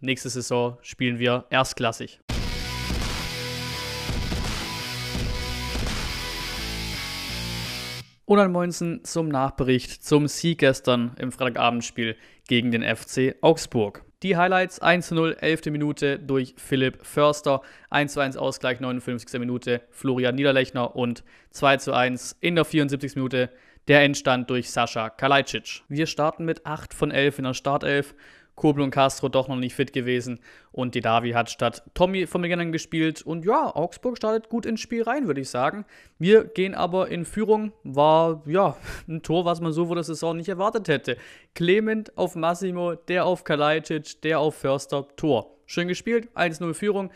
Nächste Saison spielen wir erstklassig. Und ein Moinsen zum Nachbericht zum Sieg gestern im Freitagabendspiel gegen den FC Augsburg. Die Highlights 1 0, 11. Minute durch Philipp Förster, 1 1 Ausgleich, 59. Minute Florian Niederlechner und 2 1 in der 74. Minute der Endstand durch Sascha Kalajdzic. Wir starten mit 8 von 11 in der Startelf Kobel und Castro doch noch nicht fit gewesen und die Davi hat statt Tommy von Beginn an gespielt und ja, Augsburg startet gut ins Spiel rein, würde ich sagen. Wir gehen aber in Führung, war ja ein Tor, was man so vor der Saison nicht erwartet hätte. Clement auf Massimo, der auf Kalajdzic, der auf Förster, Tor. Schön gespielt, 1-0 Führung.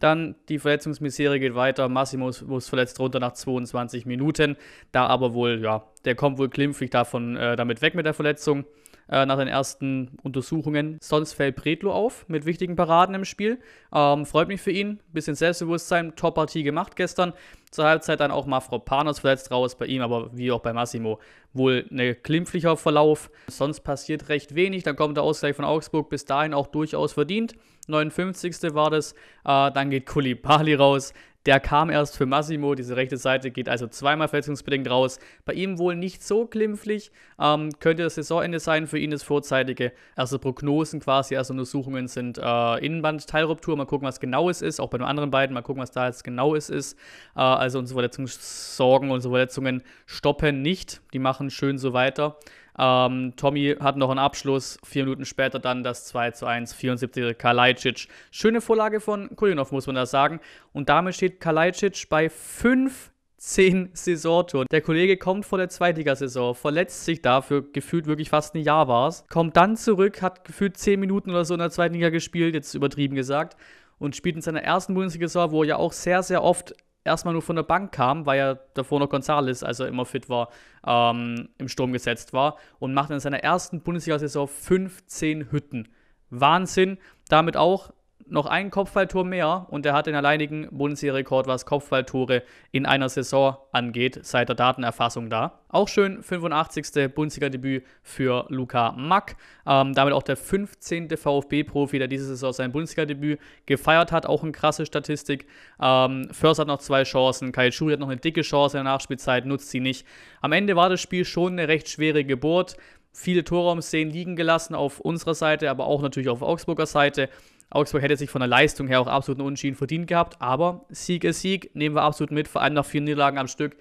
Dann die Verletzungsmisere geht weiter. Massimo muss verletzt runter nach 22 Minuten. Da aber wohl, ja, der kommt wohl klimpflich davon äh, damit weg mit der Verletzung äh, nach den ersten Untersuchungen. Sonst fällt Bredlo auf mit wichtigen Paraden im Spiel. Ähm, freut mich für ihn. Bisschen Selbstbewusstsein, Top-Partie gemacht gestern. Zur Halbzeit dann auch Mafropanos verletzt raus bei ihm, aber wie auch bei Massimo wohl ein klimpflicher Verlauf. Sonst passiert recht wenig. Dann kommt der Ausgleich von Augsburg bis dahin auch durchaus verdient. 59. war das. Äh, dann geht Kulibali raus. Der kam erst für Massimo, diese rechte Seite geht also zweimal verletzungsbedingt raus. Bei ihm wohl nicht so glimpflich, ähm, könnte das Saisonende sein, für ihn das vorzeitige. Erste Prognosen quasi, erste Untersuchungen sind äh, Innenband-Teilruptur, mal gucken, was genau es ist, auch bei den anderen beiden, mal gucken, was da jetzt genau es ist. Äh, also unsere Verletzungssorgen, unsere Verletzungen stoppen nicht, die machen schön so weiter. Ähm, Tommy hat noch einen Abschluss, vier Minuten später dann das 2 zu 1, 74. Kalajdzic. Schöne Vorlage von Kulinov, muss man da sagen. Und damit steht Kalajdzic bei 5 10 Saisontouren. Der Kollege kommt vor der Zweitligasaison, verletzt sich dafür, gefühlt wirklich fast ein Jahr war es, kommt dann zurück, hat gefühlt 10 Minuten oder so in der zweiten Liga gespielt, jetzt übertrieben gesagt, und spielt in seiner ersten Bundesliga-Saison, wo er ja auch sehr, sehr oft erstmal nur von der Bank kam, weil ja davor noch Gonzales, als er immer fit war, ähm, im Sturm gesetzt war und macht in seiner ersten Bundesliga-Saison 15 Hütten. Wahnsinn. Damit auch noch ein Kopfballtor mehr und er hat den alleinigen Bundesliga-Rekord, was Kopfballtore in einer Saison angeht, seit der Datenerfassung da. Auch schön 85. Bundesliga-Debüt für Luca Mack. Ähm, damit auch der 15. VfB-Profi, der diese Saison sein Bundesliga-Debüt gefeiert hat. Auch eine krasse Statistik. Ähm, First hat noch zwei Chancen. Kai Schuri hat noch eine dicke Chance in der Nachspielzeit, nutzt sie nicht. Am Ende war das Spiel schon eine recht schwere Geburt. Viele Torraumszenen liegen gelassen auf unserer Seite, aber auch natürlich auf Augsburger Seite. Augsburg hätte sich von der Leistung her auch absolut einen Unentschieden verdient gehabt, aber Sieg ist Sieg, nehmen wir absolut mit, vor allem nach vier Niederlagen am Stück.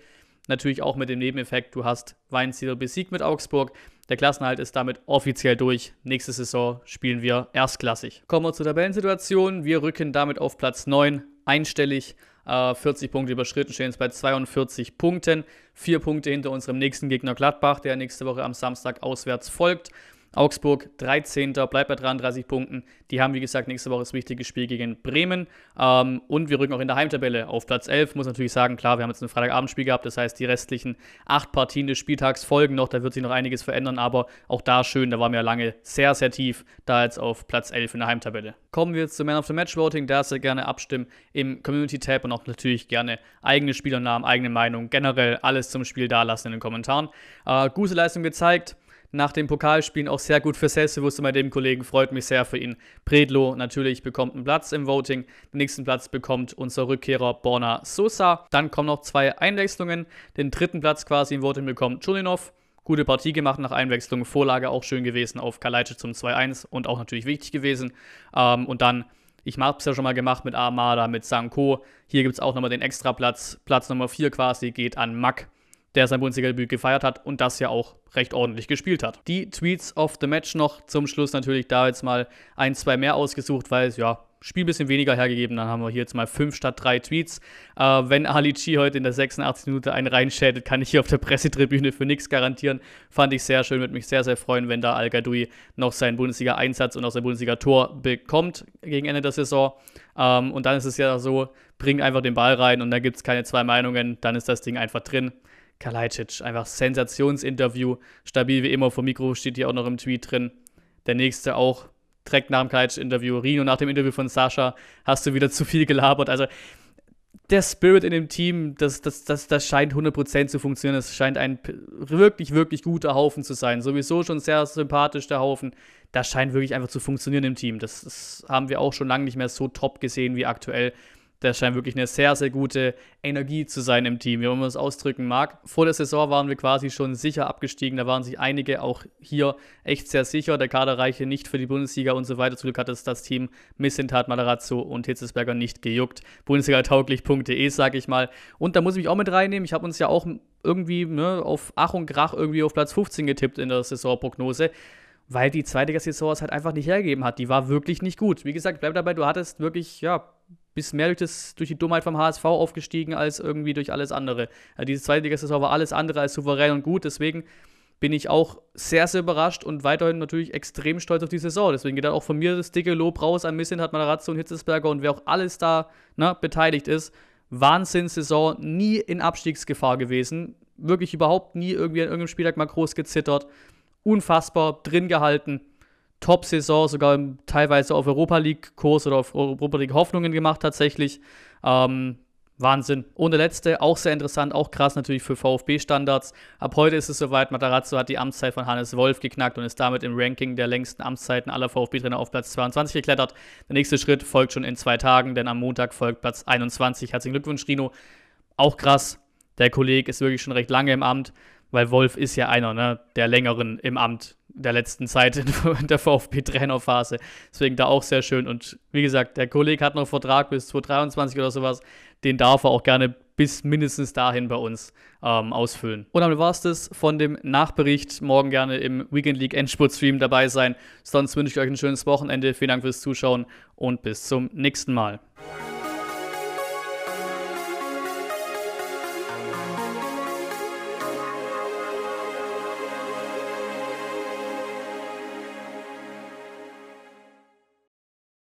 Natürlich auch mit dem Nebeneffekt, du hast Weinziel besiegt mit Augsburg. Der Klassenhalt ist damit offiziell durch. Nächste Saison spielen wir erstklassig. Kommen wir zur Tabellensituation. Wir rücken damit auf Platz 9 einstellig. 40 äh, Punkte überschritten, stehen jetzt bei 42 Punkten. Vier Punkte hinter unserem nächsten Gegner Gladbach, der nächste Woche am Samstag auswärts folgt. Augsburg 13. bleibt bei 33 Punkten. Die haben, wie gesagt, nächste Woche das wichtige Spiel gegen Bremen. Ähm, und wir rücken auch in der Heimtabelle auf Platz 11. Muss natürlich sagen, klar, wir haben jetzt ein Freitagabendspiel gehabt. Das heißt, die restlichen acht Partien des Spieltags folgen noch. Da wird sich noch einiges verändern. Aber auch da schön, da waren wir lange sehr, sehr tief. Da jetzt auf Platz 11 in der Heimtabelle. Kommen wir jetzt zum Man of the Match Voting. Da sehr gerne abstimmen im Community Tab und auch natürlich gerne eigene Spielernamen, eigene Meinung. Generell alles zum Spiel da lassen in den Kommentaren. Äh, gute Leistung gezeigt nach dem Pokalspielen auch sehr gut für Selbstbewusstsein bei dem Kollegen. Freut mich sehr für ihn. Predlo natürlich bekommt einen Platz im Voting. Den nächsten Platz bekommt unser Rückkehrer Borna Sosa. Dann kommen noch zwei Einwechslungen. Den dritten Platz quasi im Voting bekommt Chulinov. Gute Partie gemacht nach Einwechslung. Vorlage auch schön gewesen auf Kalajdzic zum 2-1 und auch natürlich wichtig gewesen. Ähm, und dann ich habe es ja schon mal gemacht mit Armada, mit Sanko. Hier gibt es auch nochmal den extra Platz. Platz Nummer 4 quasi geht an Mack der sein Bundesliga-Debüt gefeiert hat und das ja auch recht ordentlich gespielt hat. Die Tweets of the Match noch zum Schluss natürlich da jetzt mal ein, zwei mehr ausgesucht, weil es ja Spiel ein bisschen weniger hergegeben. Dann haben wir hier jetzt mal fünf statt drei Tweets. Äh, wenn Ali Chi heute in der 86. Minute einen reinschädet, kann ich hier auf der Pressetribüne für nichts garantieren. Fand ich sehr schön, würde mich sehr, sehr freuen, wenn da Al Gadoui noch seinen Bundesliga-Einsatz und auch sein Bundesliga-Tor bekommt gegen Ende der Saison. Ähm, und dann ist es ja so, bring einfach den Ball rein und da gibt es keine zwei Meinungen, dann ist das Ding einfach drin. Kalajdzic, einfach Sensationsinterview. Stabil wie immer, vom Mikro steht hier auch noch im Tweet drin. Der nächste auch direkt nach dem Kalajdzic-Interview. Rino, nach dem Interview von Sascha hast du wieder zu viel gelabert. Also der Spirit in dem Team, das, das, das, das scheint 100% zu funktionieren. Es scheint ein wirklich, wirklich guter Haufen zu sein. Sowieso schon sehr sympathisch, der Haufen. Das scheint wirklich einfach zu funktionieren im Team. Das, das haben wir auch schon lange nicht mehr so top gesehen wie aktuell. Das scheint wirklich eine sehr, sehr gute Energie zu sein im Team, wie man es ausdrücken mag. Vor der Saison waren wir quasi schon sicher abgestiegen. Da waren sich einige auch hier echt sehr sicher. Der Kader reichte nicht für die Bundesliga und so weiter. Zum Glück hat es das Team Missentat, Matarazzo und Hitzesberger nicht gejuckt. Bundesliga-tauglich.de, sage ich mal. Und da muss ich mich auch mit reinnehmen. Ich habe uns ja auch irgendwie ne, auf Ach und Krach irgendwie auf Platz 15 getippt in der Saisonprognose weil die zweite Saison es halt einfach nicht hergegeben hat. Die war wirklich nicht gut. Wie gesagt, bleib dabei, du hattest wirklich, ja, bist mehr durch, das, durch die Dummheit vom HSV aufgestiegen als irgendwie durch alles andere. Ja, diese zweite Saison war alles andere als souverän und gut, deswegen bin ich auch sehr, sehr überrascht und weiterhin natürlich extrem stolz auf die Saison. Deswegen geht auch von mir das dicke Lob raus an Missin, hat Matarazzo und Hitzesberger und wer auch alles da ne, beteiligt ist. Wahnsinn-Saison, nie in Abstiegsgefahr gewesen. Wirklich überhaupt nie irgendwie an irgendeinem Spieltag mal groß gezittert. Unfassbar drin gehalten. Top-Saison, sogar teilweise auf Europa League-Kurs oder auf Europa League Hoffnungen gemacht tatsächlich. Ähm, Wahnsinn. Und der letzte, auch sehr interessant, auch krass natürlich für VfB-Standards. Ab heute ist es soweit, Matarazzo hat die Amtszeit von Hannes Wolf geknackt und ist damit im Ranking der längsten Amtszeiten aller VfB-Trainer auf Platz 22 geklettert. Der nächste Schritt folgt schon in zwei Tagen, denn am Montag folgt Platz 21. Herzlichen Glückwunsch, Rino. Auch krass, der Kollege ist wirklich schon recht lange im Amt, weil Wolf ist ja einer ne, der längeren im Amt der letzten Zeit in der VfB-Trainerphase. Deswegen da auch sehr schön. Und wie gesagt, der Kollege hat noch Vertrag bis 2023 oder sowas. Den darf er auch gerne bis mindestens dahin bei uns ähm, ausfüllen. Und damit war es das von dem Nachbericht. Morgen gerne im Weekend League Endspurt Stream dabei sein. Sonst wünsche ich euch ein schönes Wochenende. Vielen Dank fürs Zuschauen und bis zum nächsten Mal.